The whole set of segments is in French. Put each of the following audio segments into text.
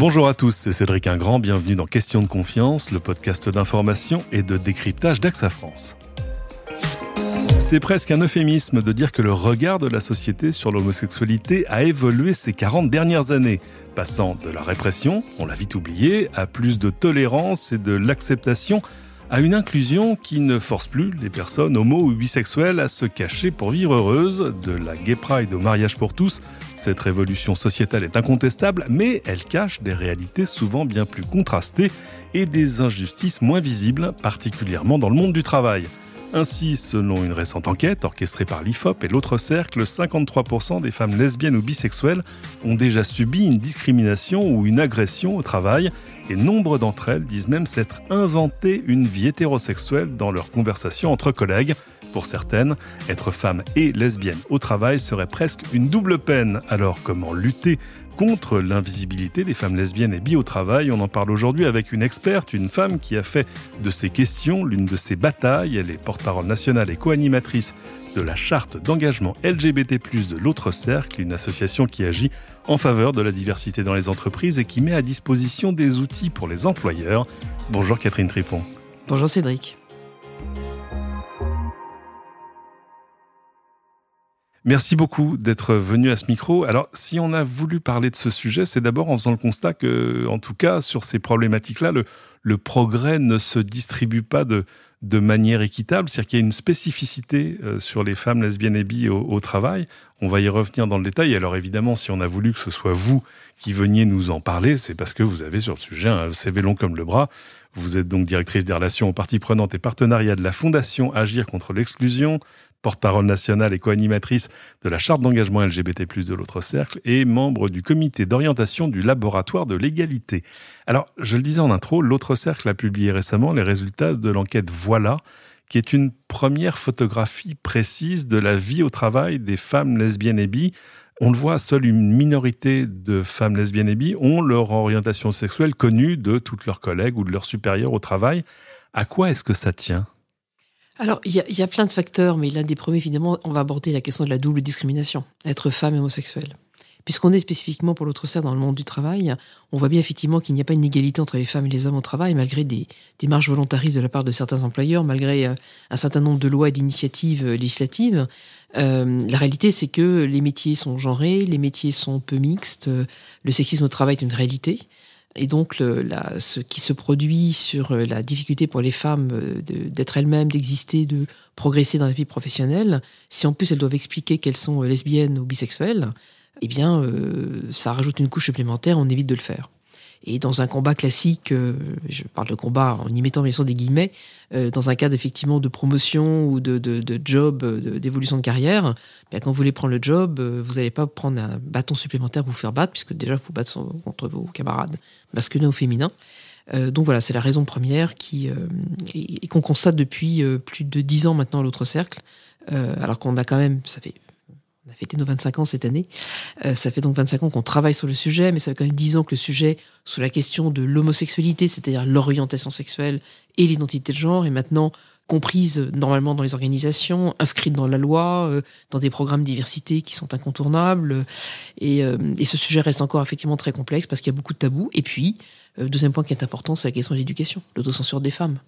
Bonjour à tous, c'est Cédric Ingrand, bienvenue dans Question de confiance, le podcast d'information et de décryptage d'AXA France. C'est presque un euphémisme de dire que le regard de la société sur l'homosexualité a évolué ces 40 dernières années, passant de la répression, on l'a vite oublié, à plus de tolérance et de l'acceptation, à une inclusion qui ne force plus les personnes homo ou bisexuelles à se cacher pour vivre heureuses, de la gay pride au mariage pour tous. Cette révolution sociétale est incontestable, mais elle cache des réalités souvent bien plus contrastées et des injustices moins visibles, particulièrement dans le monde du travail. Ainsi, selon une récente enquête orchestrée par l'IFOP et l'autre cercle, 53% des femmes lesbiennes ou bisexuelles ont déjà subi une discrimination ou une agression au travail, et nombre d'entre elles disent même s'être inventé une vie hétérosexuelle dans leurs conversations entre collègues. Pour certaines, être femme et lesbienne au travail serait presque une double peine. Alors comment lutter contre l'invisibilité des femmes lesbiennes et bi au travail? On en parle aujourd'hui avec une experte, une femme qui a fait de ces questions l'une de ses batailles. Elle est porte-parole nationale et co-animatrice de la charte d'engagement LGBT+, de l'autre cercle, une association qui agit en faveur de la diversité dans les entreprises et qui met à disposition des outils pour les employeurs. Bonjour Catherine Tripon. Bonjour Cédric. Merci beaucoup d'être venu à ce micro. Alors, si on a voulu parler de ce sujet, c'est d'abord en faisant le constat que, en tout cas, sur ces problématiques-là, le, le progrès ne se distribue pas de, de manière équitable. C'est-à-dire qu'il y a une spécificité euh, sur les femmes lesbiennes et bi au, au, travail. On va y revenir dans le détail. Alors évidemment, si on a voulu que ce soit vous qui veniez nous en parler, c'est parce que vous avez sur le sujet un CV long comme le bras. Vous êtes donc directrice des relations aux parties prenantes et partenariats de la Fondation Agir contre l'exclusion, porte-parole nationale et co-animatrice de la charte d'engagement LGBT+, de l'autre cercle, et membre du comité d'orientation du laboratoire de l'égalité. Alors, je le disais en intro, l'autre cercle a publié récemment les résultats de l'enquête Voilà, qui est une première photographie précise de la vie au travail des femmes lesbiennes et bi. On le voit, seule une minorité de femmes lesbiennes et bi ont leur orientation sexuelle connue de toutes leurs collègues ou de leurs supérieurs au travail. À quoi est-ce que ça tient? Alors, il y, a plein de facteurs, mais l'un des premiers, finalement, on va aborder la question de la double discrimination, être femme et homosexuelle. Puisqu'on est spécifiquement pour l'autre cercle dans le monde du travail, on voit bien effectivement qu'il n'y a pas une égalité entre les femmes et les hommes au travail, malgré des démarches volontaristes de la part de certains employeurs, malgré euh, un certain nombre de lois et d'initiatives euh, législatives. Euh, la réalité, c'est que les métiers sont genrés, les métiers sont peu mixtes, le sexisme au travail est une réalité. Et donc, ce qui se produit sur euh, la difficulté pour les femmes euh, d'être elles-mêmes, d'exister, de progresser dans la vie professionnelle, si en plus elles doivent expliquer qu'elles sont euh, lesbiennes ou bisexuelles, eh bien, euh, ça rajoute une couche supplémentaire, on évite de le faire. Et dans un combat classique, euh, je parle de combat en y mettant bien sûr des guillemets, euh, dans un cadre effectivement de promotion ou de, de, de job, d'évolution de, carrière, bien, quand vous voulez prendre le job, euh, vous n'allez pas prendre un bâton supplémentaire pour vous faire battre, puisque déjà, faut battre contre vos camarades masculins ou féminins. Euh, donc voilà, c'est la raison première qui, euh, et, et qu'on constate depuis plus de dix ans maintenant à l'autre cercle, alors qu'on a quand même, ça fait on a fêté nos 25 ans cette année. Euh, ça fait donc 25 ans qu'on travaille sur le sujet, mais ça fait quand même 10 ans que le sujet sur la question de l'homosexualité, c'est-à-dire l'orientation sexuelle et l'identité de genre, est maintenant comprise normalement dans les organisations, inscrite dans la loi, euh, dans des programmes diversité qui sont incontournables. Et, euh, et ce sujet reste encore effectivement très complexe parce qu'il y a beaucoup de tabous. Et puis, deuxième point qui est important, c'est la question de l'éducation, l'autocensure des femmes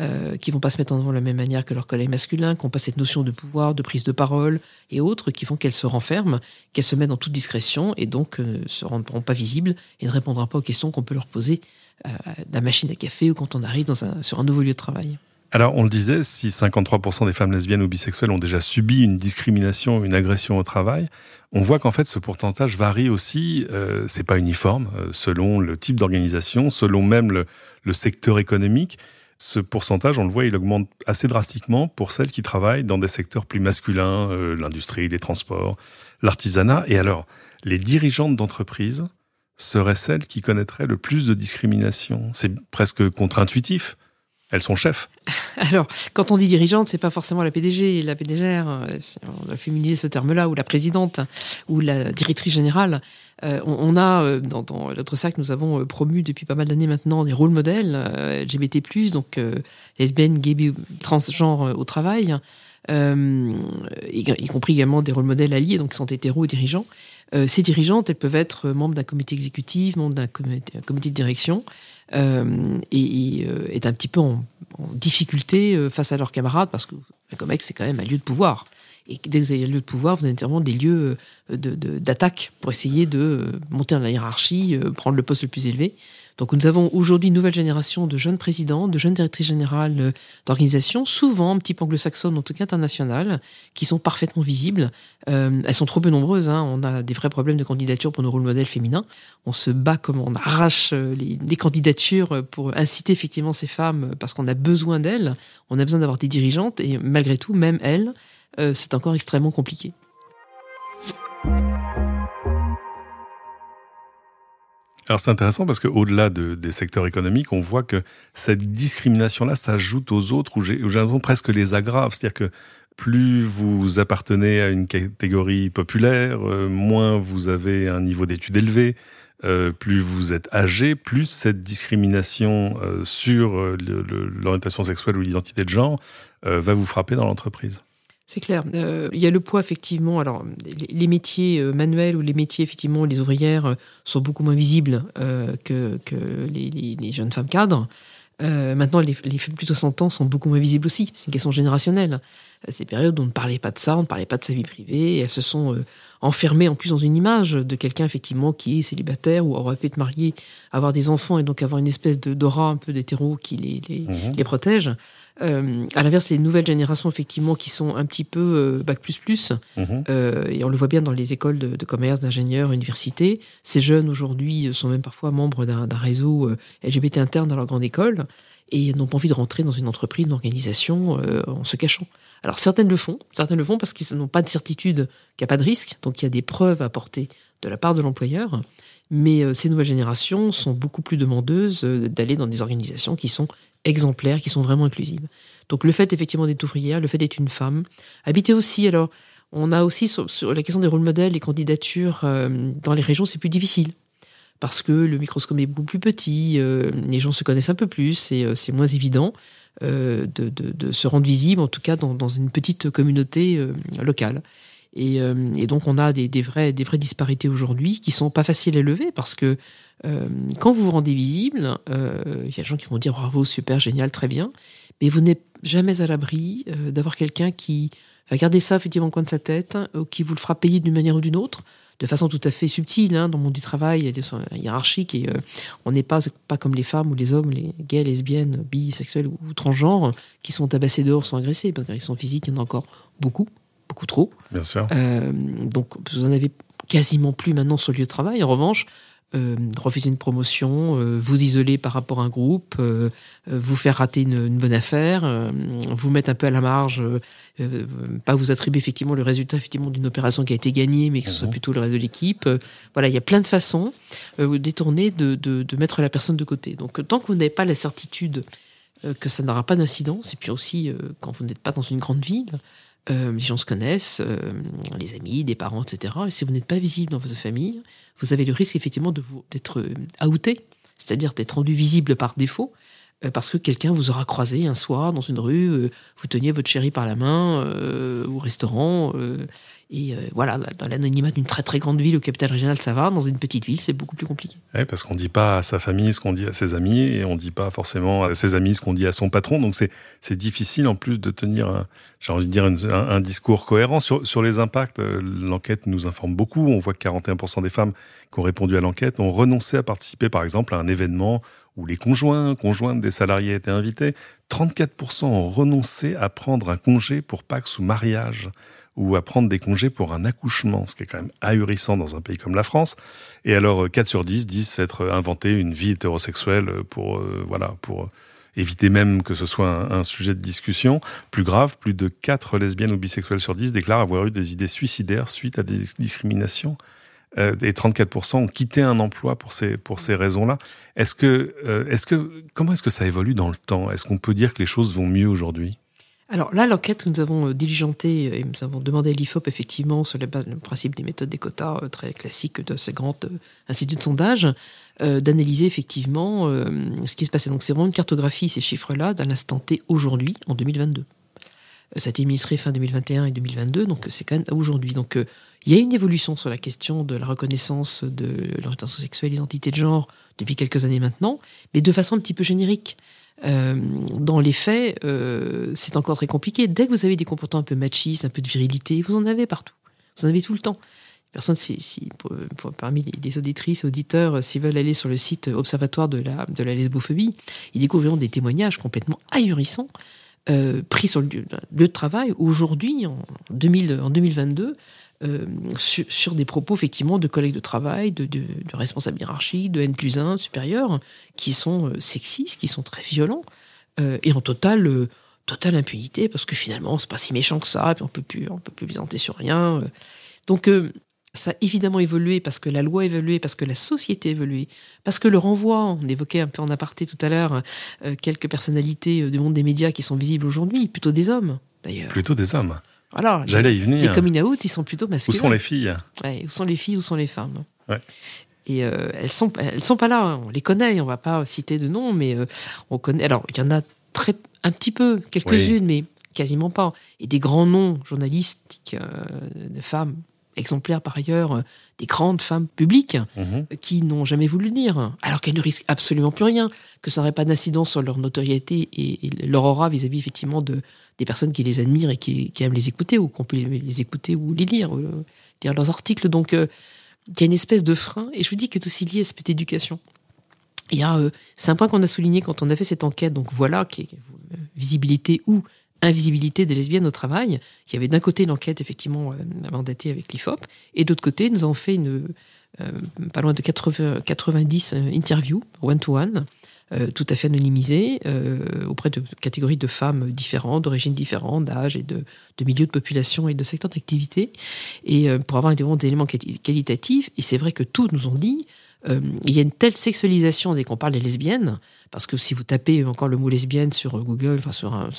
euh, qui vont pas se mettre en avant de la même manière que leurs collègues masculins, qui n'ont pas cette notion de pouvoir, de prise de parole et autres, qui font qu'elles se renferment, qu'elles se mettent dans toute discrétion et donc ne euh, se rendront pas visibles et ne répondront pas aux questions qu'on peut leur poser euh, la machine à café ou quand on arrive sur un nouveau lieu de travail. Alors, on le disait, si 53% des femmes lesbiennes ou bisexuelles ont déjà subi une discrimination, une agression au travail, on voit qu'en fait, ce pourcentage varie aussi. Euh, c'est pas uniforme euh, selon le type d'organisation, selon même le secteur économique ce pourcentage, on le voit, il augmente assez drastiquement pour celles qui travaillent dans des secteurs plus masculins, euh, l'industrie, les transports, l'artisanat. Et alors, les dirigeantes d'entreprise seraient celles qui connaîtraient le plus de discrimination. C'est presque contre-intuitif. Elles sont chefs. Alors, quand on dit dirigeante, c'est pas forcément la PDG, la PDGR, on a féminisé ce terme-là, ou la présidente, ou la directrice générale. Euh, on, on, a, euh, dans, dans notre sac, nous avons euh, promu depuis pas mal d'années maintenant des rôles modèles euh, LGBT+, donc euh, lesbiennes, gays, transgenres au travail. y, compris également des rôles modèles alliés, donc qui sont hétéros et dirigeants. ces dirigeantes, elles peuvent être membres d'un comité exécutif, membres d'un comité, de direction, et, être un petit peu en, difficulté face à leurs camarades, parce que un COMEX, c'est quand même un lieu de pouvoir. Et dès que vous avez un lieu de pouvoir, vous avez vraiment des lieux d'attaque pour essayer de monter dans la hiérarchie, prendre le poste le plus élevé. Donc nous avons aujourd'hui une nouvelle génération de jeunes présidents, de jeunes directrices générales euh, d'organisations, souvent un petit peu anglo-saxonnes, en tout cas internationales, qui sont parfaitement visibles. Euh, elles sont trop peu nombreuses. Hein. On a des vrais problèmes de candidature pour nos rôles modèles féminins. On se bat comme on arrache euh, les, candidatures pour inciter effectivement ces femmes parce qu'on a besoin d'elles. On a besoin d'avoir des dirigeantes et malgré tout, même elles, c'est encore extrêmement compliqué. Alors c'est intéressant parce qu'au-delà de, des secteurs économiques, on voit que cette discrimination-là s'ajoute aux autres où j'ai l'impression presque les aggrave. C'est-à-dire que plus vous appartenez à une catégorie populaire, euh, moins vous avez un niveau d'études élevé, euh, plus vous êtes âgé, plus cette discrimination euh, sur l'orientation sexuelle ou l'identité de genre va vous frapper dans l'entreprise. C'est clair. Euh, il y a le poids, effectivement. Alors, les, métiers euh, manuels ou les métiers, effectivement, les ouvrières euh, sont beaucoup moins visibles que, les, jeunes femmes cadres. maintenant, les, les plus de 60 ans sont beaucoup moins visibles aussi. C'est une question générationnelle. Ces périodes où on ne parlait pas de ça, on ne parlait pas de sa vie privée. Elles se sont enfermées en plus dans une image de quelqu'un, effectivement, qui est célibataire ou aurait pu être marié, avoir des enfants et donc avoir une espèce de d'aura un peu d'hétéro qui les, les, mmh les protège. Euh, à l'inverse, les nouvelles générations, effectivement, qui sont un petit peu euh, bac plus plus, mhm. euh, et on le voit bien dans les écoles de, commerce, d'ingénieurs, universités, ces jeunes aujourd'hui sont même parfois membres d'un réseau LGBT interne dans leur grande école et n'ont pas envie de rentrer dans une entreprise, une organisation en se cachant. Alors certaines le font, certaines le font parce qu'ils n'ont pas de certitude qu'il n'y a pas de risque, donc il y a des preuves à apporter de la part de l'employeur. Mais ces nouvelles générations sont beaucoup plus demandeuses d'aller dans des organisations qui sont exemplaires, qui sont vraiment inclusives. Donc le fait effectivement d'être ouvrière, le fait d'être une femme, habiter aussi, alors on a aussi sur, la question des rôles modèles, les candidatures euh, dans les régions, c'est plus difficile. Parce que le microscope est beaucoup plus petit, euh, les gens se connaissent un peu plus et euh, c'est moins évident de, se rendre visible, en tout cas dans, une petite communauté locale. Et, donc on a des, des, vraies, des vraies disparités aujourd'hui qui sont pas faciles à lever parce que euh, quand vous vous rendez visible, euh, il y a des gens qui vont dire bravo, super, génial, très bien, mais vous n'êtes jamais à l'abri euh, d'avoir quelqu'un qui va garder ça effectivement au coin de sa tête, ou qui vous le fera payer d'une manière ou d'une autre, de façon tout à fait subtile. Hein, dans le monde du travail, il y a des hiérarchiques et on n'est pas, pas comme les femmes ou les hommes, les gays, lesbiennes, bisexuels ou, ou transgenres, qui sont tabassés dehors, sont agressés. Parce sont physiques, il y en a encore beaucoup, beaucoup trop. Bien sûr. donc vous en avez quasiment plus maintenant sur le lieu de travail. En revanche, euh, refuser une promotion, euh, vous isoler par rapport à un groupe, euh, vous faire rater une, bonne affaire, vous mettre un peu à la marge, pas vous attribuer effectivement le résultat effectivement d'une opération qui a été gagnée, mais que ce soit mhm. plutôt le reste de l'équipe. voilà, il y a plein de façons détournées de, de, mettre la personne de côté. Donc tant que vous n'avez pas la certitude que ça n'aura pas d'incidence, et puis aussi quand vous n'êtes pas dans une grande ville, les gens se connaissent, les amis, des parents, etc. Et si vous n'êtes pas visible dans votre famille, vous avez le risque effectivement d'être euh, outé, c'est-à-dire d'être rendu visible par défaut, euh, parce que quelqu'un vous aura croisé un soir dans une rue, euh, vous teniez votre chérie par la main au restaurant, et voilà, dans l'anonymat d'une très très grande ville au capital régional, ça va. Dans une petite ville, c'est beaucoup plus compliqué. Oui, parce qu'on ne dit pas à sa famille ce qu'on dit à ses amis, et on ne dit pas forcément à ses amis ce qu'on dit à son patron. Donc c'est difficile en plus de tenir, j'ai envie de dire, un, discours cohérent. Sur, sur les impacts, l'enquête nous informe beaucoup. On voit que 41% des femmes qui ont répondu à l'enquête ont renoncé à participer, par exemple, à un événement où les conjoints, conjointes des salariés étaient invités. 34% ont renoncé à prendre un congé pour Pax ou mariage ou à prendre des congés pour un accouchement, ce qui est quand même ahurissant dans un pays comme la France. Et alors, 4 sur 10 disent s'être inventé une vie hétérosexuelle pour, euh, voilà, pour euh, éviter même que ce soit un, sujet de discussion. Plus grave, plus de 4 lesbiennes ou bisexuelles sur 10 déclarent avoir eu des idées suicidaires suite à des discriminations euh, et 34% ont quitté un emploi pour ces, pour ces raisons-là. Est-ce que, euh, est-ce que, comment est-ce que ça évolue dans le temps? Est-ce qu'on peut dire que les choses vont mieux aujourd'hui? Alors là, l'enquête que nous avons euh, diligentée et nous avons demandé à l'IFOP effectivement sur le principe des méthodes des quotas très classiques de ces grands instituts de sondage, d'analyser effectivement ce qui se passait. Donc c'est vraiment une cartographie, ces chiffres-là, d'un instant T aujourd'hui, en 2022. Ça a été administré fin 2021 et 2022, donc c'est quand même aujourd'hui. Donc il y a une évolution sur la question de la reconnaissance de l'orientation sexuelle, l'identité de genre depuis quelques années maintenant, mais de façon un petit peu générique. Euh, dans les faits, euh, c'est encore très compliqué. Dès que vous avez des comportements un peu machistes, un peu de virilité, vous en avez partout. Vous en avez tout le temps. Parmi les, auditrices, auditeurs, euh, s'ils veulent aller sur le site Observatoire de la, de la lesbophobie, ils découvriront des témoignages complètement ahurissants pris sur le lieu de travail. Aujourd'hui, en, 2000, en 2022, euh, sur, des propos effectivement de collègues de travail, de, responsables hiérarchiques, de N plus 1 supérieurs, qui sont euh, sexistes, qui sont très violents, euh, et en totale, totale impunité, parce que finalement, c'est pas si méchant que ça, puis on peut plus, on peut plus plaisanter sur rien. Donc, ça a évidemment évolué parce que la loi a évolué, parce que la société a évolué, parce que le renvoi, on évoquait un peu en aparté tout à l'heure quelques personnalités du monde des médias qui sont visibles aujourd'hui, plutôt des hommes d'ailleurs. Plutôt des hommes. Voilà. J'allais y venir. Les coming out, ils sont plutôt masculins. Où sont les filles Où sont les filles Où sont les femmes Et euh, elles sont elles sont pas là. Hein. On les connaît. On va pas citer de noms, mais euh, on connaît. Alors il y en a très un petit peu, quelques-unes, mais quasiment pas. Et des grands noms journalistiques euh, de femmes exemplaires par ailleurs, des grandes femmes publiques mhm. qui n'ont jamais voulu le dire, alors qu'elles ne risquent absolument plus rien, que ça n'aurait pas d'incidence sur leur notoriété et, leur aura vis-à-vis effectivement de, des personnes qui les admirent et qui, aiment les écouter, ou qu'on peut les, écouter ou les lire, euh, lire leurs articles. Donc, euh, il y a une espèce de frein, et je vous dis que c'est aussi lié à cette éducation. Euh, c'est un point qu'on a souligné quand on a fait cette enquête, donc voilà, qui est visibilité ou invisibilité des lesbiennes au travail. Il y avait d'un côté l'enquête, effectivement, mandatée avec l'IFOP, et d'autre côté, nous avons fait une, pas loin de 80, 90 interviews, one-to-one, euh, tout à fait anonymisé euh, auprès de catégories de femmes différentes, d'origines différentes, d'âge et de, milieux de population et de secteurs d'activité, et euh, pour avoir des éléments qualitatifs. Et c'est vrai que tous nous ont dit il y a une telle sexualisation dès qu'on parle des lesbiennes, parce que si vous tapez encore le mot lesbienne sur Google, enfin sur un,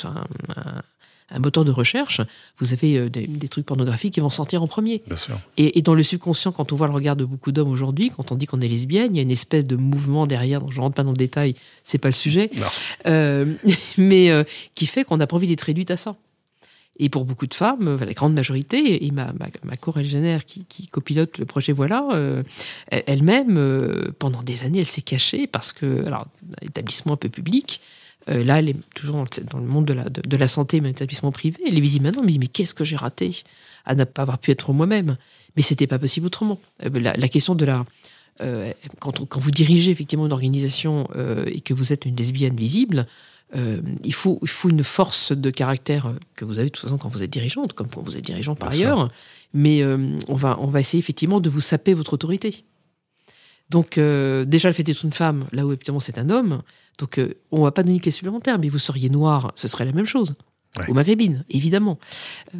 un moteur de recherche, vous avez euh, des, trucs pornographiques qui vont sortir en premier. Bien sûr. Et, dans le subconscient, quand on voit le regard de beaucoup d'hommes aujourd'hui, quand on dit qu'on est lesbienne, il y a une espèce de mouvement derrière, dont je ne rentre pas dans le détail, c'est pas le sujet, euh, mais euh, qui fait qu'on n'a pas envie d'être réduite à ça. Et pour beaucoup de femmes, la grande majorité, et ma, ma, ma qui, qui, copilote le projet Voilà, elle-même, pendant des années, elle s'est cachée parce que, alors, établissement un peu public, euh, là, elle est toujours dans le, monde de la, de, la santé, mais établissement privé. Elle est visible maintenant, elle me dit Mais qu'est-ce que j'ai raté à ne pas avoir pu être moi-même? Mais c'était pas possible autrement. Euh, la, question de la. Euh, quand, quand, vous dirigez effectivement une organisation et que vous êtes une lesbienne visible, il, faut, il faut une force de caractère que vous avez de toute façon quand vous êtes dirigeante, comme quand vous êtes dirigeant par ailleurs. Mais on, va, on va essayer effectivement de vous saper votre autorité. Donc, déjà, le fait d'être une femme, là où évidemment c'est un homme, donc, on euh, on va pas donner une supplémentaire, mais vous seriez noir, ce serait la même chose. Ou maghrébine, évidemment.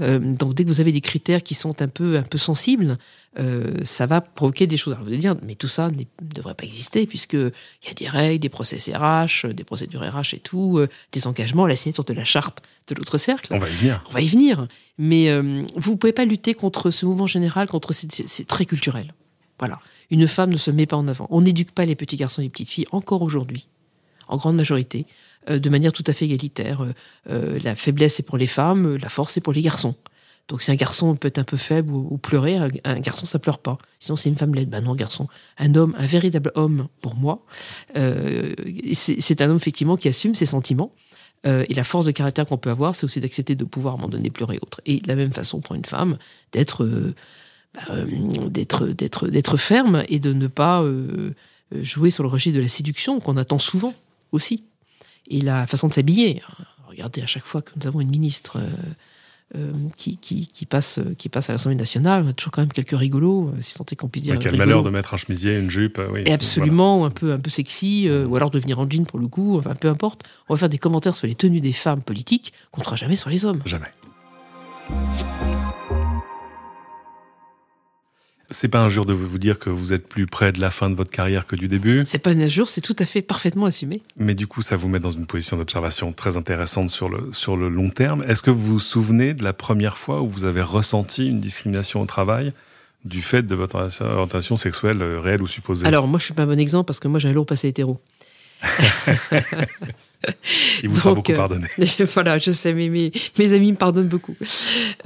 Euh, donc, dès que vous avez des critères qui sont un peu, un peu sensibles, euh, ça va provoquer des choses. Alors, vous allez dire, mais tout ça ne devrait pas exister, puisqu'il y a des règles, des process RH, des procédures RH et tout, des engagements, la signature de la charte de l'autre cercle. On va y venir. On va y venir. Mais vous ne pouvez pas lutter contre ce mouvement général, contre c'est très culturel. Voilà. Une femme ne se met pas en avant. On n'éduque pas les petits garçons et les petites filles, encore aujourd'hui en grande majorité, euh, de manière tout à fait égalitaire. Euh, euh, la faiblesse est pour les femmes, la force est pour les garçons. Donc si un garçon peut être un peu faible ou, pleurer, un, garçon ça pleure pas. Sinon c'est une femme laide. Ben non, garçon. Un homme, un véritable homme pour moi, c'est un homme effectivement qui assume ses sentiments. et la force de caractère qu'on peut avoir, c'est aussi d'accepter de pouvoir moment donné pleurer autre. Et de la même façon pour une femme, d'être bah, d'être d'être d'être ferme et de ne pas jouer sur le registre de la séduction qu'on attend souvent aussi. Et la façon de s'habiller. Regardez, à chaque fois que nous avons une ministre euh, euh, qui, qui, passe, qui passe à l'Assemblée nationale, on a toujours quand même quelques rigolos, euh, si tant est qu'on puisse dire. qui a le malheur de mettre un chemisier, une jupe. oui, et absolument, un, peu, un peu sexy, ou alors de venir en jean pour le coup, enfin peu importe. On va faire des commentaires sur les tenues des femmes politiques qu'on ne fera jamais sur les hommes. Jamais. C'est pas un jour de vous dire que vous êtes plus près de la fin de votre carrière que du début. C'est pas un jour, c'est tout à fait parfaitement assumé. Mais du coup, ça vous met dans une position d'observation très intéressante sur le, sur le long terme. Est-ce que vous vous souvenez de la première fois où vous avez ressenti une discrimination au travail du fait de votre orientation sexuelle euh, réelle ou supposée? Alors, moi, je suis pas un bon exemple parce que moi, j'ai un lourd passé hétéro. Il vous sera beaucoup pardonné. voilà, je sais, mais mes, mes, amis me pardonnent beaucoup.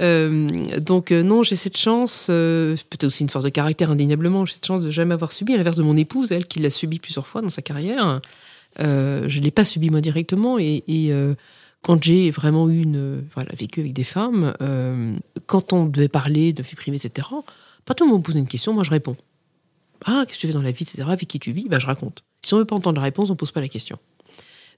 donc non, j'ai cette chance, peut-être aussi une force de caractère indéniablement, j'ai cette chance de jamais avoir subi, à l'inverse de mon épouse, elle qui l'a subi plusieurs fois dans sa carrière. je ne l'ai pas subi moi directement et, et quand j'ai vraiment eu une, voilà, vécu avec des femmes, euh, quand on devait parler de vie privée, etc., pas tout le monde me pose une question, moi je réponds. Ah, qu'est-ce que tu fais dans la vie, etc., avec qui tu vis? Bah, Je raconte. Si on ne veut pas entendre la réponse, on ne pose pas la question.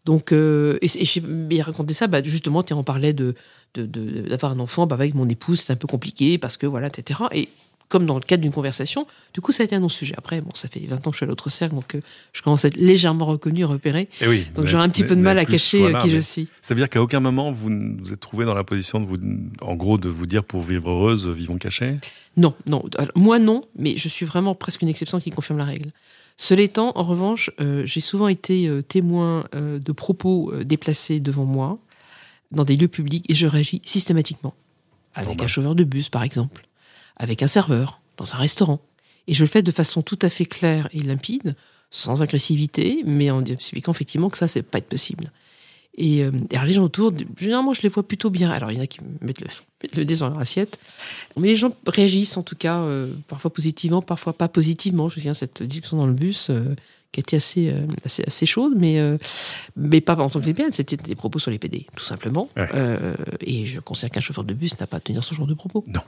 Donc, euh, et, et j'ai raconté ça, bah, justement, on parlait de, d'avoir un enfant bah, avec mon épouse, c'est un peu compliqué parce que voilà, etc. Et comme dans le cadre d'une conversation. Du coup, ça a été un non-sujet. Après, bon, ça fait 20 ans que je suis à l'autre cercle, donc euh, je commence à être légèrement reconnu, repéré. Et eh oui, donc j'aurai un petit peu de mal à cacher euh, qui je suis. Ça veut dire qu'à aucun moment vous vous êtes trouvé dans la position de vous, en gros, de vous dire pour vivre heureuse, vivons cachés? Non, non. moi, non, mais je suis vraiment presque une exception qui confirme la règle. Cela étant, en revanche, euh, j'ai souvent été témoin de propos déplacés devant moi dans des lieux publics et je réagis systématiquement. Avec un chauffeur de bus, par exemple avec un serveur, dans un restaurant. Et je le fais de façon tout à fait claire et limpide, sans agressivité, mais en expliquant effectivement que ça, c'est pas être possible. Et, euh, alors les gens autour, généralement, je les vois plutôt bien. Alors il y en a qui mettent le, le dé dans leur assiette, mais les gens réagissent en tout cas, euh, parfois positivement, parfois pas positivement. Je me souviens cette discussion dans le bus. Euh, qui était assez, assez, assez, chaude, mais, mais pas en tant que lesbienne, c'était des propos sur les PD, tout simplement. et je considère qu'un chauffeur de bus n'a pas à tenir ce genre de propos. Non.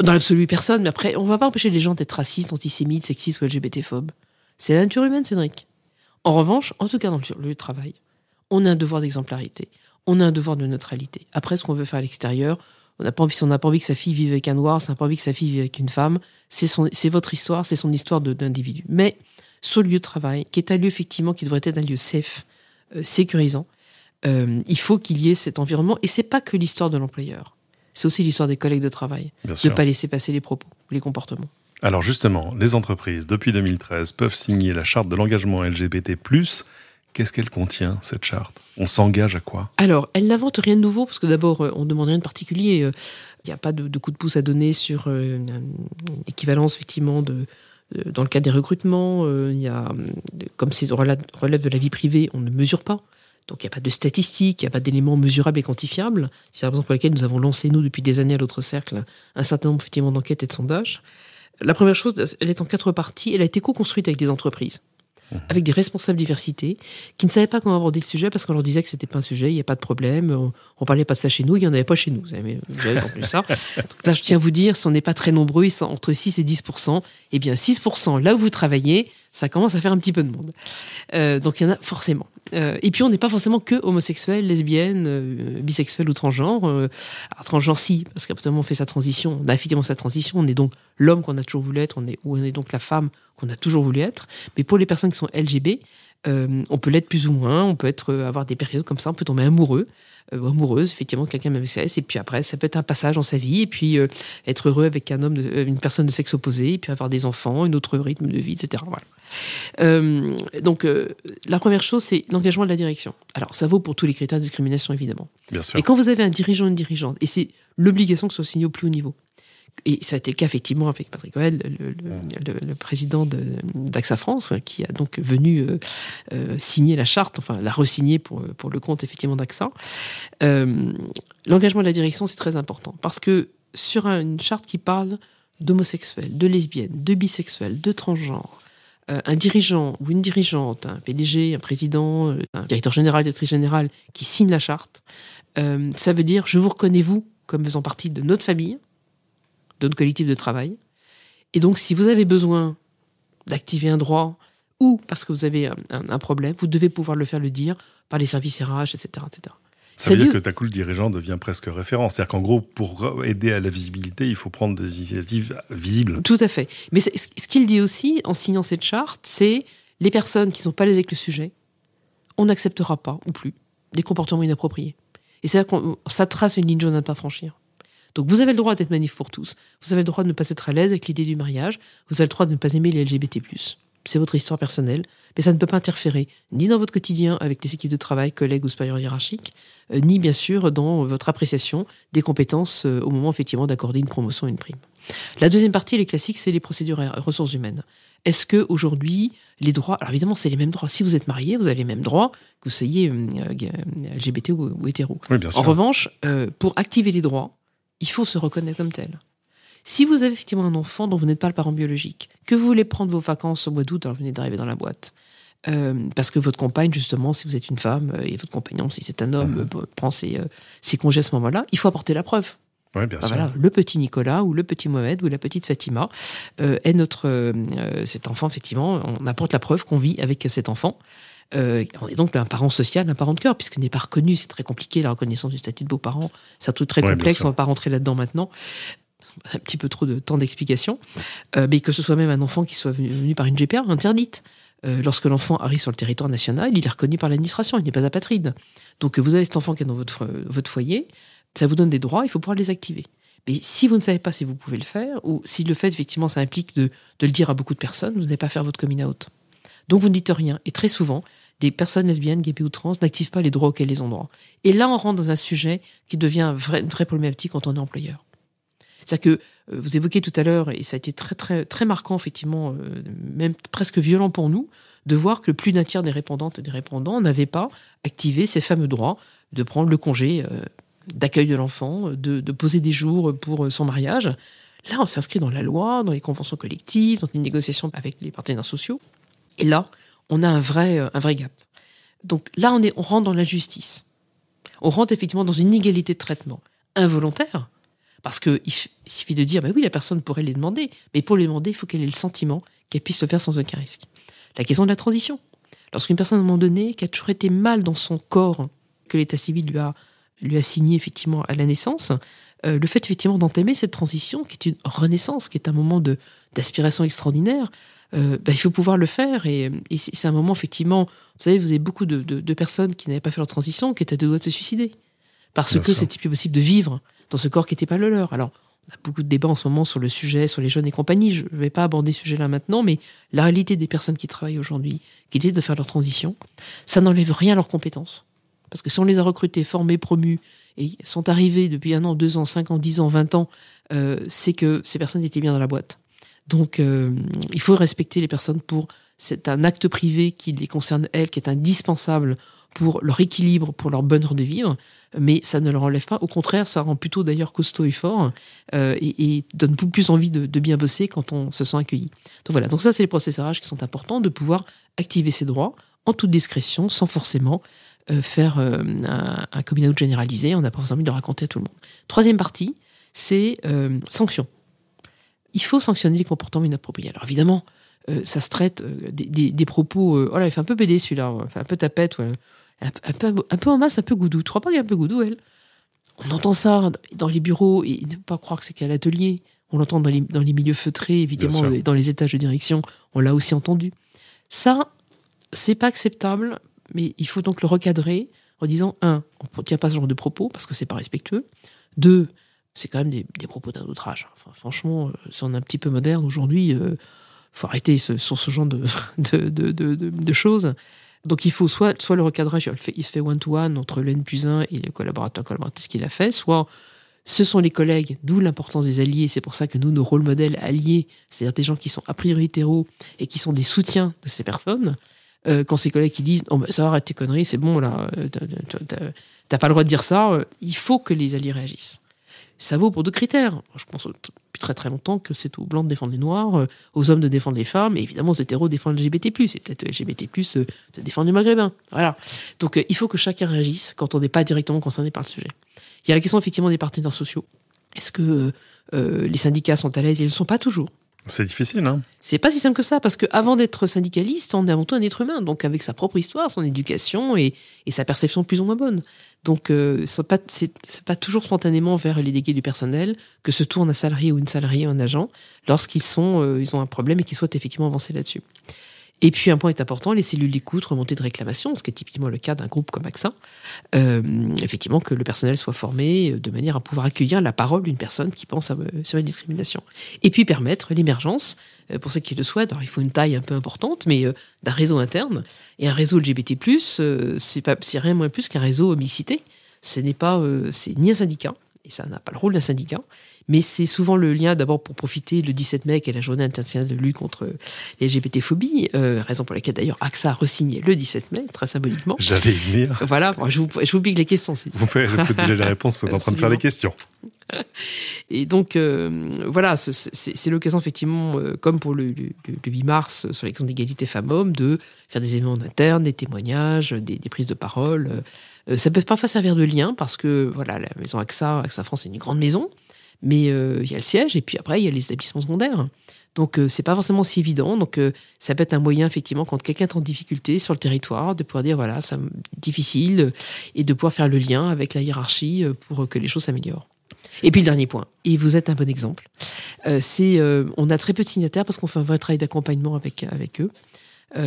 Dans l'absolu, personne. Mais après, on va pas empêcher les gens d'être racistes, antisémites, sexistes ou LGBT-phobes. C'est la nature humaine, Cédric. En revanche, en tout cas dans le lieu de travail, on a un devoir d'exemplarité. On a un devoir de neutralité. Après, ce qu'on veut faire à l'extérieur, on n'a pas envie, si on n'a pas envie que sa fille vive avec un noir, si on n'a pas envie que sa fille vive avec une femme, c'est votre histoire, c'est son histoire d'individu. Mais ce lieu de travail, qui est un lieu effectivement qui devrait être un lieu safe, euh, sécurisant, euh, il faut qu'il y ait cet environnement. Et c'est pas que l'histoire de l'employeur c'est aussi l'histoire des collègues de travail. de ne pas laisser passer les propos, les comportements. Alors justement, les entreprises, depuis 2013, peuvent signer la charte de l'engagement LGBT+. Qu'est-ce qu'elle contient, cette charte? On s'engage à quoi? Alors, elle n'invente rien de nouveau, parce que d'abord, euh, on ne demande rien de particulier. Euh, il n'y a pas de, coup de pouce à donner sur euh, une, équivalence, effectivement, de, dans le cas des recrutements. Y a, comme c'est relève de la vie privée, on ne mesure pas. Donc il n'y a pas de statistiques, il n'y a pas d'éléments mesurables et quantifiables. C'est la raison pour laquelle nous avons lancé, nous, depuis des années à l'autre cercle, un certain nombre d'enquêtes et de sondages. La première chose, elle est en quatre parties. Elle a été co-construite avec des entreprises. Mmh. avec des responsables diversité qui ne savaient pas comment aborder le sujet parce qu'on leur disait que c'était pas un sujet, il n'y a pas de problème, on, ne parlait pas de ça chez nous, il n'y en avait pas chez nous. Vous avez, entendu ça. Donc là, je tiens à vous dire, si on n'est pas très nombreux, entre 6 et 10% eh bien 6% là où vous travaillez, ça commence à faire un petit peu de monde. Euh, donc il y en a forcément. Euh, et puis on n'est pas forcément que homosexuel, lesbienne, euh, bisexuel ou transgenre. alors transgenre si, parce qu'après on fait sa transition, on a effectivement sa transition, on est donc l'homme qu'on a toujours voulu être, on est, ou on est donc la femme qu'on a toujours voulu être. Mais pour les personnes qui sont LGB, euh, on peut l'être plus ou moins, on peut être, euh, avoir des périodes comme ça, on peut tomber amoureux, euh, amoureuse, effectivement, quelqu'un même sexe, et puis après, ça peut être un passage dans sa vie, et puis être heureux avec un homme, une personne de sexe opposé, et puis avoir des enfants, un autre rythme de vie, etc. donc, la première chose, c'est l'engagement de la direction. Alors, ça vaut pour tous les critères de discrimination, évidemment. Bien sûr. Et quand vous avez un dirigeant, une dirigeante, et c'est l'obligation que ce soit signé au plus haut niveau, et ça a été le cas effectivement avec Patrick Coel, le, président d'AXA France, qui a donc venu euh, euh, signer la charte, enfin la resigner pour, pour le compte effectivement d'AXA. Euh, l'engagement de la direction, c'est très important parce que sur une charte qui parle d'homosexuels, de lesbiennes, de bisexuels, de transgenres, un dirigeant ou une dirigeante, un PDG, un président, un directeur général, directrice générale qui signe la charte, ça veut dire je vous reconnais vous comme faisant partie de notre famille, notre collectif de travail. Et donc, si vous avez besoin d'activer un droit ou parce que vous avez un, problème, vous devez pouvoir le faire le dire par les services RH, etc. etc. Ça veut dire que ta coup, le dirigeant devient presque référent. C'est-à-dire qu'en gros, pour aider à la visibilité, il faut prendre des initiatives visibles. Tout à fait. Mais ce qu'il dit aussi, en signant cette charte, c'est les personnes qui ne sont pas les avec le sujet, on n'acceptera pas, ou plus, des comportements inappropriés. Et c'est que ça trace une ligne jaune à ne pas franchir. Donc vous avez le droit d'être manif pour tous. Vous avez le droit de ne pas être à l'aise avec l'idée du mariage. Vous avez le droit de ne pas aimer les LGBT. C'est votre histoire personnelle, mais ça ne peut pas interférer ni dans votre quotidien avec les équipes de travail, collègues ou supérieurs hiérarchiques, euh, ni bien sûr dans votre appréciation des compétences euh, au moment effectivement d'accorder une promotion ou une prime. La deuxième partie, les classiques, c'est les procédures et ressources humaines. Est-ce que aujourd'hui les droits, alors évidemment c'est les mêmes droits. Si vous êtes marié, vous avez les mêmes droits que vous soyez LGBT ou, hétéro. en revanche, pour activer les droits, il faut se reconnaître comme tel. Si vous avez effectivement un enfant dont vous n'êtes pas le parent biologique, que vous voulez prendre vos vacances au mois d'août, alors vous venez d'arriver dans la boîte, euh, parce que votre compagne, justement, si vous êtes une femme, euh, et votre compagnon, si c'est un homme, mhm. euh, prend ses, congés à ce moment-là, il faut apporter la preuve. Oui, bien sûr. le petit Nicolas ou le petit Mohamed ou la petite Fatima est notre cet enfant effectivement. On apporte la preuve qu'on vit avec cet enfant. On est donc un parent social, un parent de cœur, puisqu'il n'est pas reconnu. C'est très compliqué la reconnaissance du statut de beau-parent. C'est un truc très complexe. On ne va pas rentrer là-dedans maintenant un petit peu trop de temps d'explication, mais que ce soit même un enfant qui soit venu par une GPA interdite. Euh, lorsque l'enfant arrive sur le territoire national, il est reconnu par l'administration, il n'est pas apatride. Donc vous avez cet enfant qui est dans votre, votre foyer, ça vous donne des droits, il faut pouvoir les activer. Mais si vous ne savez pas si vous pouvez le faire, ou si le fait, effectivement, ça implique de, le dire à beaucoup de personnes, vous n'allez pas faire votre coming out. Donc vous ne dites rien. Et très souvent, des personnes lesbiennes, gays ou trans n'activent pas les droits auxquels ils ont droit. Et là, on rentre dans un sujet qui devient vraie problématique quand on est employeur. C'est-à-dire que euh, vous évoquez tout à l'heure, et ça a été très, très, très marquant, effectivement, euh, même presque violent pour nous, de voir que plus d'un tiers des répondantes et des répondants n'avaient pas activé ces fameux droits de prendre le congé euh, d'accueil de l'enfant, de, poser des jours pour son mariage. Là, on s'inscrit dans la loi, dans les conventions collectives, dans les négociations avec les partenaires sociaux. Et là, on a un vrai, un vrai gap. Donc là, on, est, on rentre dans la justice. On rentre effectivement dans une inégalité de traitement involontaire, parce qu'il suffit de dire, bah oui, la personne pourrait les demander, mais pour les demander, il faut qu'elle ait le sentiment qu'elle puisse le faire sans aucun risque. La question de la transition. Lorsqu'une personne, à un moment donné, qui a toujours été mal dans son corps, que l'état civil lui a, lui a signé effectivement à la naissance, euh, le fait effectivement d'entamer cette transition, qui est une renaissance, qui est un moment d'aspiration extraordinaire, euh, bah, il faut pouvoir le faire. Et, c'est un moment, effectivement, vous savez, vous avez beaucoup de, personnes qui n'avaient pas fait leur transition, qui étaient à deux doigts de se suicider. Parce que c'était plus possible de vivre dans ce corps qui n'était pas le leur. Alors, on a beaucoup de débats en ce moment sur le sujet, sur les jeunes et compagnie. Je ne vais pas aborder ce sujet-là maintenant, mais la réalité des personnes qui travaillent aujourd'hui, qui décident de faire leur transition, ça n'enlève rien à leurs compétences. Parce que si on les a recrutés, formés, promus, et sont arrivés depuis un an, deux ans, cinq ans, dix ans, vingt ans, euh, c'est que ces personnes étaient bien dans la boîte. Donc, euh, il faut respecter les personnes pour. C'est un acte privé qui les concerne, elles, qui est indispensable pour leur équilibre, pour leur bonheur de vivre mais ça ne leur enlève pas. Au contraire, ça rend plutôt d'ailleurs costaud et fort euh, et, donne beaucoup plus envie de, bien bosser quand on se sent accueilli. Donc voilà, donc ça, c'est les processarages qui sont importants, de pouvoir activer ses droits en toute discrétion, sans forcément euh, faire euh, un, un généralisé. On n'a pas forcément envie de le raconter à tout le monde. Troisième partie, c'est sanction. Il faut sanctionner les comportements inappropriés. Alors évidemment, ça se traite des, propos. oh là, il fait un peu pédé celui-là, un peu tapette un, peu, en masse, un peu goudou. Tu crois pas qu'il un peu goudou, elle? On entend ça dans les bureaux, et ne pas croire que c'est qu'à l'atelier. On l'entend dans les, dans les milieux feutrés, évidemment, dans les étages de direction. On l'a aussi entendu. Ça, c'est pas acceptable, mais il faut donc le recadrer en disant un, on ne tient pas ce genre de propos parce que c'est pas respectueux. Deux, c'est quand même des, propos d'un autre âge. Enfin, franchement, euh, si on est un petit peu moderne aujourd'hui, il euh, faut arrêter ce, sur ce genre de, de, de, de choses. Donc il faut soit, soit le recadrage, il se fait one-to-one entre le plus 1 et le collaborateur collaboratrice qu'il a fait, soit ce sont les collègues, d'où l'importance des alliés. C'est pour ça que nous, nos rôles modèles alliés, c'est-à-dire des gens qui sont a priori hétéros et qui sont des soutiens de ces personnes, euh, quand ces collègues qui disent oh, ben, ça arrête tes conneries, c'est bon, là, euh, t'as pas le droit de dire ça, euh, il faut que les alliés réagissent. Ça vaut pour deux critères. Je pense depuis très très longtemps que c'est aux blancs de défendre les noirs, euh, aux hommes de défendre les femmes, et évidemment aux hétéros de défendre LGBT+, et peut-être LGBT+, euh, de défendre les maghrébins. Voilà. Donc euh, il faut que chacun réagisse quand on n'est pas directement concerné par le sujet. Il y a la question effectivement des partenaires sociaux. Est-ce que les syndicats sont à l'aise? Ils ne le sont pas toujours. C'est difficile, hein C'est pas si simple que ça, parce qu'avant d'être syndicaliste, on est avant tout un être humain, donc avec sa propre histoire, son éducation et, sa perception plus ou moins bonne. Donc, euh, c'est pas, toujours spontanément vers les délégués du personnel que se tourne un salarié ou une salariée un agent lorsqu'ils euh, ont un problème et qu'ils souhaitent effectivement avancer là-dessus. Et puis un point est important, les cellules d'écoute, remontée de réclamation, ce qui est typiquement le cas d'un groupe comme AXA. Euh, effectivement, que le personnel soit formé de manière à pouvoir accueillir la parole d'une personne qui pense à, sur une discrimination. Et puis permettre l'émergence, euh, pour ceux qui le souhaitent, alors il faut une taille un peu importante, mais euh, d'un réseau interne. Et un réseau LGBT+, c'est rien moins plus qu'un réseau mixité. Ce n'est pas, c'est ni un syndicat, et ça n'a pas le rôle d'un syndicat, mais c'est souvent le lien d'abord pour profiter le 17 mai, qui est la journée internationale de lutte contre les LGBT-phobies, euh, raison pour laquelle d'ailleurs AXA a re-signé le 17 mai, très symboliquement. J'allais y venir. Voilà, je vous, je vous pique les questions. Vous faites, je fais déjà les réponses, vous êtes en train de faire les questions. Et donc, euh, voilà, c'est l'occasion, effectivement, euh, comme pour le, 8 mars, sur l'exemple d'égalité femmes-hommes, de faire des événements internes, des témoignages, des, prises de parole. Ça peut parfois servir de lien, parce que, voilà, la maison AXA, AXA France, c'est une grande maison. Mais euh, il y a le siège et puis après, il y a les établissements secondaires. Donc, euh, c'est pas forcément si évident. Donc, euh, ça peut être un moyen, effectivement, quand quelqu'un est en difficulté sur le territoire, de pouvoir dire, voilà, c'est difficile, et de pouvoir faire le lien avec la hiérarchie pour que les choses s'améliorent. Et puis, le dernier point, et vous êtes un bon exemple, c'est on a très peu de signataires parce qu'on fait un vrai travail d'accompagnement avec, avec eux.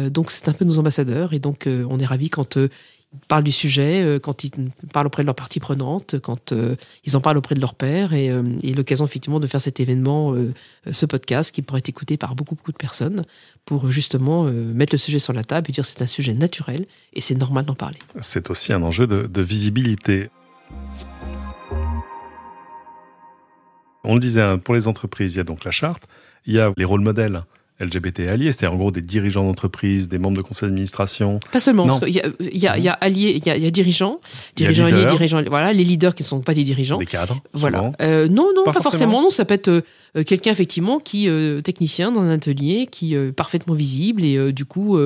donc, c'est un peu nos ambassadeurs, et donc, on est ravis quand parlent du sujet, euh, quand ils parlent auprès de leur partie prenante, quand euh, ils en parlent auprès de leur père, et, euh, l'occasion effectivement de faire cet événement, ce podcast, qui pourrait être écouté par beaucoup, beaucoup de personnes, pour justement mettre le sujet sur la table et dire c'est un sujet naturel et c'est normal d'en parler. C'est aussi un enjeu de, de visibilité. On le disait, hein, pour les entreprises, il y a donc la charte, il y a les rôles modèles LGBT alliés, c'est en gros des dirigeants d'entreprise, des membres de conseil d'administration. Pas seulement, parce qu'il y, y, a, y a alliés, il y, a, dirigeants, dirigeants alliés, dirigeants, voilà, les leaders qui ne sont pas des dirigeants. Des cadres. Voilà. Euh, non, non, pas, forcément. Non, ça peut être euh, quelqu'un effectivement qui euh, technicien dans un atelier, qui est parfaitement visible et du coup,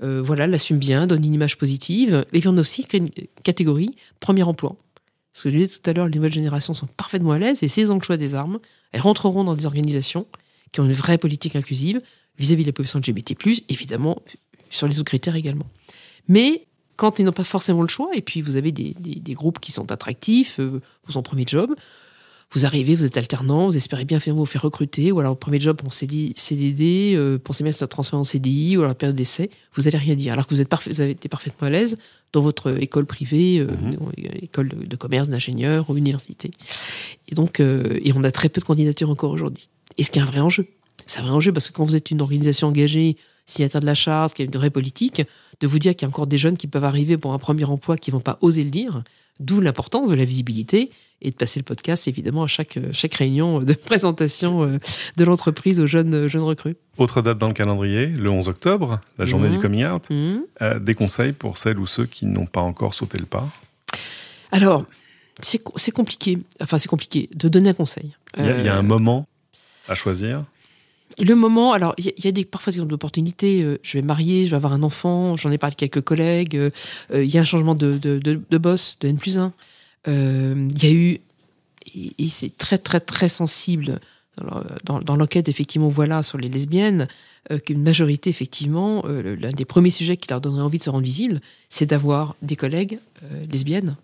voilà, l'assume bien, donne une image positive. Et puis on a aussi une catégorie premier emploi. Parce que je disais tout à l'heure, les nouvelles générations sont parfaitement à l'aise et ces le choix des armes, elles rentreront dans des organisations qui ont une vraie politique inclusive vis-à-vis de la population LGBT+, évidemment, sur les autres critères également. Mais quand ils n'ont pas forcément le choix, et puis vous avez des, groupes qui sont attractifs, euh, vous en premier job, vous arrivez, vous êtes alternant, vous espérez bien vous faire recruter, ou alors au premier job, on CDD, euh, pensez bien que ça transfert en CDI, ou alors la période d'essai, vous n'allez rien dire. Alors que vous, êtes vous avez été parfaitement à l'aise dans votre école privée, euh, mhm. école de, commerce, d'ingénieur ou université. Et donc, euh, et on a très peu de candidatures encore aujourd'hui. Et ce qui est un vrai enjeu. C'est un vrai enjeu parce que quand vous êtes une organisation engagée, signataire de la charte, qui a une vraie politique, de vous dire qu'il y a encore des jeunes qui peuvent arriver pour un premier emploi qui vont pas oser le dire, d'où l'importance de la visibilité et de passer le podcast évidemment à chaque, chaque réunion de présentation euh, de l'entreprise aux jeunes, jeunes recrues. Autre date dans le calendrier, le 11 octobre, la journée du mmh. coming out. Mmh. Euh, des conseils pour celles ou ceux qui n'ont pas encore sauté le pas? Alors, c'est compliqué. Enfin, c'est compliqué de donner un conseil. Il y, a, un euh, moment à choisir le moment, alors il y, a des, parfois des opportunités. Euh, je vais me marier, je vais avoir un enfant, j'en ai parlé avec quelques collègues. Euh, euh, il y a un changement de, de, boss, de N plus 1. Il y a eu, et, c'est très très très sensible dans, dans, l'enquête, effectivement, voilà, sur les lesbiennes, qu'une majorité, effectivement, l'un des premiers sujets qui leur donnerait envie de se rendre visible, c'est d'avoir des collègues lesbiennes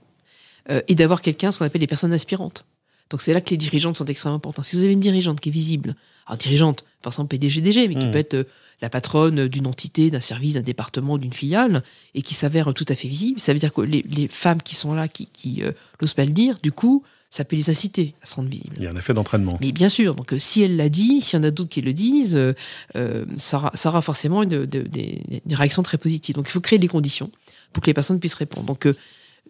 et d'avoir quelqu'un, ce qu'on appelle les personnes aspirantes. Donc c'est là que les dirigeantes sont extrêmement importantes. Si vous avez une dirigeante qui est visible, alors dirigeante, par exemple PDG-DG, mais qui hmm. peut être euh, la patronne d'une entité, d'un service, d'un département, d'une filiale, et qui s'avère tout à fait visible, ça veut dire que les, femmes qui sont là, qui, qui euh, n'osent pas le dire, du coup, ça peut les inciter à se rendre visibles. Il y a un effet d'entraînement. Mais bien sûr, donc euh, si elle l'a dit, s'il y en a d'autres qui le disent, ça, aura, forcément une, des réactions très positives. Donc il faut créer les conditions pour que les personnes puissent répondre. Donc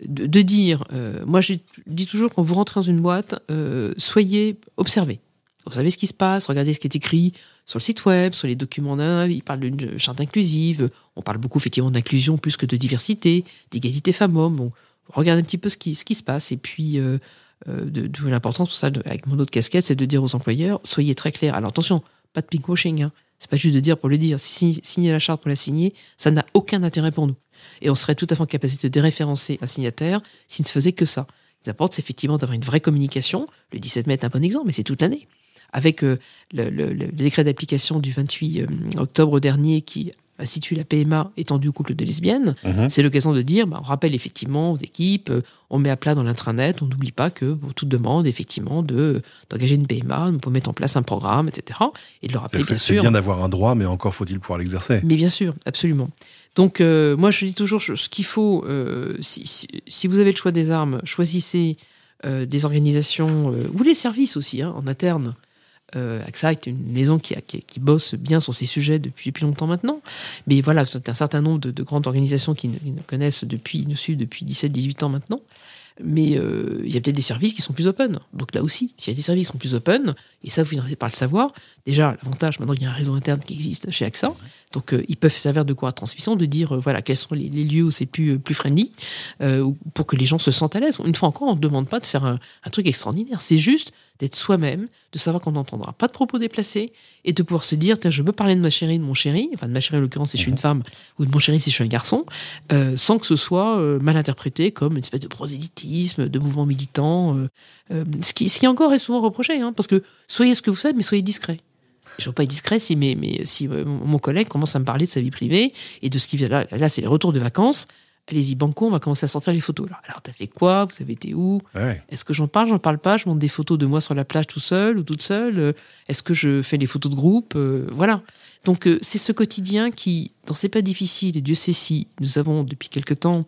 de, dire, euh, moi je dis toujours quand vous rentrez dans une boîte, euh, soyez observés. Vous savez ce qui se passe, regardez ce qui est écrit sur le site web, sur les documents d'un, il parle d'une charte inclusive, on parle beaucoup effectivement d'inclusion plus que de diversité, d'égalité femmes-hommes, regardez un petit peu ce qui, se passe, et puis euh, de, l'importance pour ça, avec mon autre casquette, c'est de dire aux employeurs, soyez très clairs. Alors attention, pas de pinkwashing, hein. c'est pas juste de dire pour le dire, si signer la charte pour la signer, ça n'a aucun intérêt pour nous et on serait tout à fait en capacité de déréférencer un signataire s'il ne faisait que ça. Ce qui importe, c'est effectivement d'avoir une vraie communication. Le 17 mai est un bon exemple, mais c'est toute l'année. Avec euh, le, décret d'application du 28 euh, octobre dernier qui institue la PMA étendue au couple de lesbiennes, mhm. c'est l'occasion de dire, bah, on rappelle effectivement aux équipes, euh, on met à plat dans l'intranet, on n'oublie pas que pour toute demande, effectivement, de d'engager une PMA, on peut mettre en place un programme, etc. Et de le rappeler, bien sûr. C'est bien d'avoir un droit, mais encore faut-il pouvoir l'exercer. Mais bien sûr, absolument. Donc, euh, moi, je dis toujours ce qu'il faut. Euh, si, vous avez le choix des armes, choisissez euh, des organisations ou les services aussi hein, en interne. AXA est une maison qui, bosse bien sur ces sujets depuis, depuis longtemps maintenant. Mais voilà, c'est un certain nombre de, grandes organisations qui nous, connaissent depuis, nous suivent depuis 17-18 ans maintenant. Mais euh, il y a peut-être des services qui sont plus open. Donc là aussi, s'il y a des services qui sont plus open, et ça, vous n'arrivez pas à le savoir, déjà, l'avantage, maintenant, il y a un réseau interne qui existe chez AXA. Donc, euh, ils peuvent servir de quoi à transmission, de dire, euh, voilà, quels sont les, lieux où c'est plus, plus friendly, pour que les gens se sentent à l'aise. Une fois encore, on ne demande pas de faire un, un truc extraordinaire. C'est juste d'être soi-même, de savoir qu'on n'entendra pas de propos déplacés et de pouvoir se dire je veux parler de ma chérie, de mon chéri, enfin de ma chérie en l'occurrence si je suis une mhm. femme, ou de mon chéri si je suis un garçon, euh, sans que ce soit euh, mal interprété comme une espèce de prosélytisme, de mouvement militant, euh, ce, qui, ce qui encore est souvent reproché, hein, parce que soyez ce que vous êtes, mais soyez discret. Je ne veux pas être discret si, mais, mais si mon collègue commence à me parler de sa vie privée et de ce qui vient là, là c'est les retours de vacances allez-y, banco, on va commencer à sortir les photos. Alors, alors t'as fait quoi? Vous avez été où? Est-ce que j'en parle? J'en parle pas Je monte des photos de moi sur la plage tout seul ou toute seule. Euh, Est-ce que je fais les photos de groupe? Euh, Voilà. Donc, euh, c'est ce quotidien qui, dans ces pas difficiles, et Dieu sait si nous avons depuis quelque temps,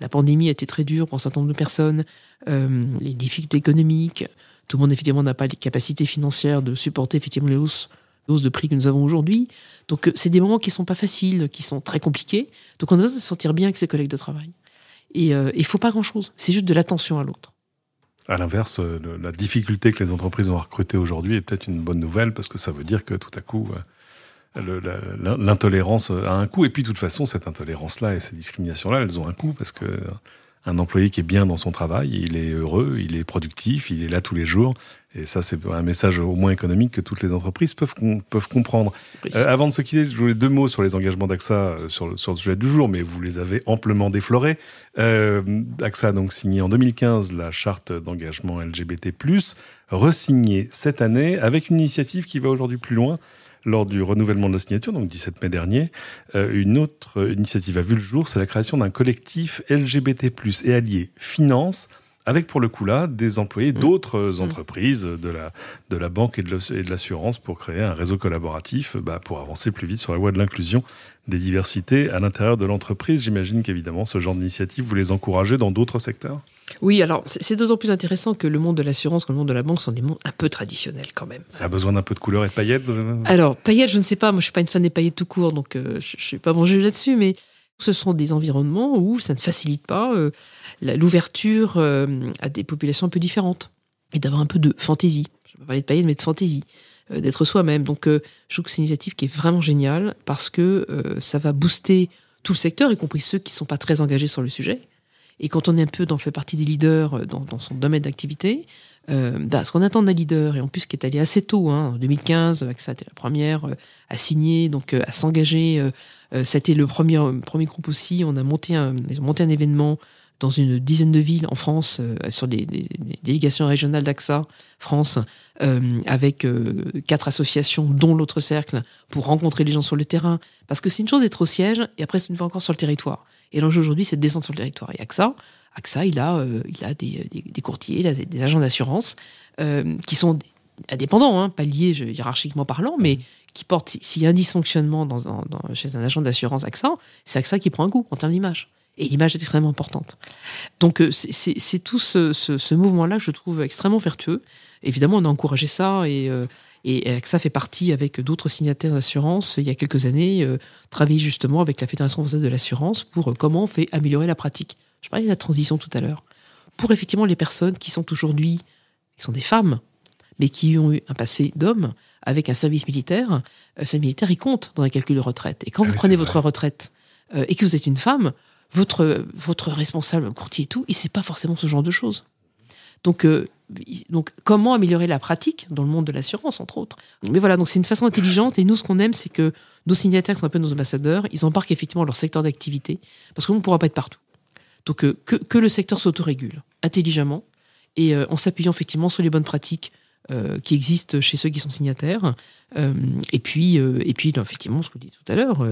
la pandémie a été très dure pour un certain nombre de personnes, les difficultés économiques, tout le monde effectivement n'a pas les capacités financières de supporter effectivement les hausses, les hausses de prix que nous avons aujourd'hui. Donc, c'est des moments qui sont pas faciles, qui sont très compliqués. Donc on doit se sentir bien avec ses collègues de travail. Et euh, il ne faut pas grand-chose, c'est juste de l'attention à l'autre. À l'inverse, euh, la difficulté que les entreprises ont à recruter aujourd'hui est peut-être une bonne nouvelle parce que ça veut dire que tout à coup, euh, l'intolérance a un coût. Et puis, de toute façon, cette intolérance-là et ces discriminations-là, elles ont un coût parce que un employé qui est bien dans son travail, il est heureux, il est productif, il est là tous les jours. Et ça, c'est un message au moins économique que toutes les entreprises peuvent, peuvent comprendre. Euh, avant de se quitter, je voulais deux mots sur les engagements d'AXA euh, sur, sur, le sujet du jour, mais vous les avez amplement déflorés. Euh, AXA a donc signé en 2015 la charte d'engagement LGBT+, re-signée cette année avec une initiative qui va aujourd'hui plus loin lors du renouvellement de la signature, donc 17 mai dernier, euh, une autre initiative a vu le jour, c'est la création d'un collectif LGBT+, et allié finance, avec pour le coup là des employés mmh. d'autres mmh. entreprises, de la, de la banque et de l'assurance pour créer un réseau collaboratif bah, pour avancer plus vite sur la voie de l'inclusion des diversités à l'intérieur de l'entreprise. J'imagine qu'évidemment ce genre d'initiative, vous les encouragez dans d'autres secteurs? Oui, alors c'est d'autant plus intéressant que le monde de l'assurance, que le monde de la banque sont des mondes un peu traditionnels quand même. Ça a besoin d'un peu de couleur et de paillettes Alors, paillettes, je ne sais pas, moi je suis pas une fan des paillettes tout court, donc euh, je ne suis pas bon juge là-dessus, mais ce sont des environnements où ça ne facilite pas euh, l'ouverture euh, à des populations un peu différentes et d'avoir un peu de fantaisie. Je ne vais pas parler de paillettes, mais de fantaisie, d'être soi-même. Donc, je trouve que c'est une initiative qui est vraiment géniale parce que ça va booster tout le secteur, y compris ceux qui ne sont pas très engagés sur le sujet. Et quand on est un peu dans fait partie des leaders euh, dans, son domaine d'activité, euh, bah, ce qu'on attend d'un leader, et en plus qui est allé assez tôt, hein, en 2015, AXA était la première euh, à signer, donc à s'engager. C'était le premier, premier groupe aussi. On a monté un, monté un événement dans une dizaine de villes en France, sur des, délégations régionales d'AXA France, avec quatre associations, dont l'autre cercle, pour rencontrer les gens sur le terrain. Parce que c'est une chose d'être au siège, et après, c'est une fois encore sur le territoire. Et l'enjeu aujourd'hui, c'est de descendre sur le territoire. Et AXA, AXA il a, euh, il a des, des, courtiers, il a des, agents d'assurance euh, qui sont indépendants, hein, pas liés hiérarchiquement parlant, mais qui portent, s'il y a un dysfonctionnement chez un agent d'assurance AXA, c'est AXA qui prend un coup en termes d'image. Et l'image est extrêmement importante. Donc euh, c'est tout ce, mouvement-là que je trouve extrêmement vertueux. Évidemment, on a encouragé ça et, et ça fait partie, avec d'autres signataires d'assurance, il y a quelques années, euh, travailler justement avec la Fédération française de l'assurance pour euh, comment on fait améliorer la pratique. Je parlais de la transition tout à l'heure. Pour effectivement les personnes qui sont aujourd'hui, qui sont des femmes, mais qui ont eu un passé d'homme, avec un service militaire, euh, ce militaire, il compte dans un calcul de retraite. Et quand ah vous prenez votre retraite et que vous êtes une femme, votre, votre responsable, courtier et tout, il ne sait pas forcément ce genre de choses. Donc, euh, donc, comment améliorer la pratique dans le monde de l'assurance, entre autres Mais voilà, donc c'est une façon intelligente. Et nous, ce qu'on aime, c'est que nos signataires, qui sont un peu nos ambassadeurs, ils embarquent effectivement leur secteur d'activité, parce qu'on ne pourra pas être partout. Donc, euh, que, le secteur s'autorégule intelligemment et euh, en s'appuyant effectivement sur les bonnes pratiques qui existent chez ceux qui sont signataires. et puis, et puis effectivement, ce que je disais tout à l'heure,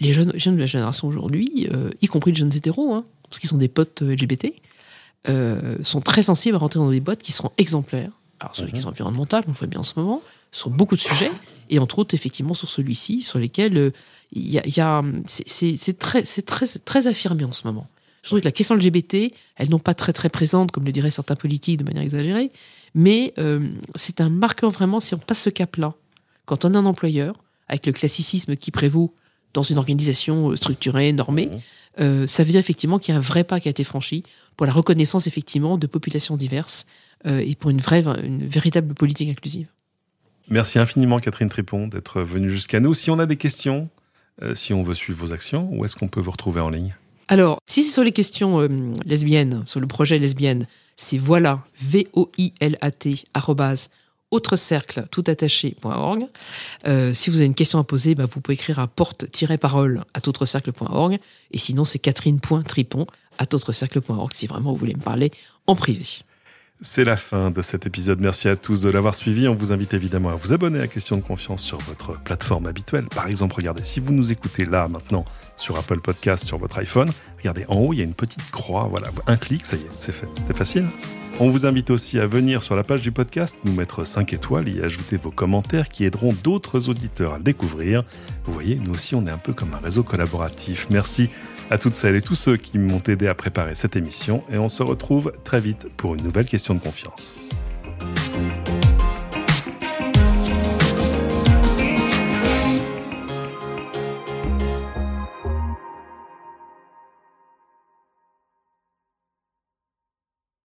les jeunes, jeunes de la génération aujourd'hui, y compris les jeunes hétéros, hein, parce qu'ils sont des potes LGBT, euh, sont très sensibles à rentrer dans des boîtes qui seront exemplaires. Alors, sur les questions environnementales, on le fait bien en ce moment, sur beaucoup de sujets, et entre autres, effectivement, sur celui-ci, sur lesquels euh, il y a, c'est très, très, très affirmé en ce moment. Je trouve que la question LGBT, elle n'est pas très, très présente, comme le diraient certains politiques de manière exagérée, mais euh, c'est un marqueur vraiment, si on passe ce cap-là, quand on est un employeur, avec le classicisme qui prévaut dans une organisation structurée, normée, ça veut dire effectivement qu'il y a un vrai pas qui a été franchi pour la reconnaissance effectivement de populations diverses euh, et pour une vraie, une véritable politique inclusive. Merci infiniment Catherine Trépon d'être venue jusqu'à nous. Si on a des questions, euh, si on veut suivre vos actions, où est-ce qu'on peut vous retrouver en ligne? Alors, si c'est sur les questions euh, lesbiennes, sur le projet lesbienne, c'est voilà, V-O-I-L-A-T, autrecercle toutattaché.org. Euh, si vous avez une question à poser, bah, vous pouvez écrire à porte-parole à autrecercle.org. Et sinon, c'est catherine.tripon à autrecercle.org si vraiment vous voulez me parler en privé. C'est la fin de cet épisode. Merci à tous de l'avoir suivi. On vous invite évidemment à vous abonner à Question de confiance sur votre plateforme habituelle. Par exemple, regardez, si vous nous écoutez là maintenant sur Apple Podcast sur votre iPhone, regardez en haut, il y a une petite croix. Voilà, un clic, ça y est, c'est fait. C'est facile. On vous invite aussi à venir sur la page du podcast, nous mettre 5 étoiles et ajouter vos commentaires qui aideront d'autres auditeurs à le découvrir. Vous voyez, nous aussi, on est un peu comme un réseau collaboratif. Merci à toutes celles et tous ceux qui m'ont aidé à préparer cette émission et on se retrouve très vite pour une nouvelle question de confiance.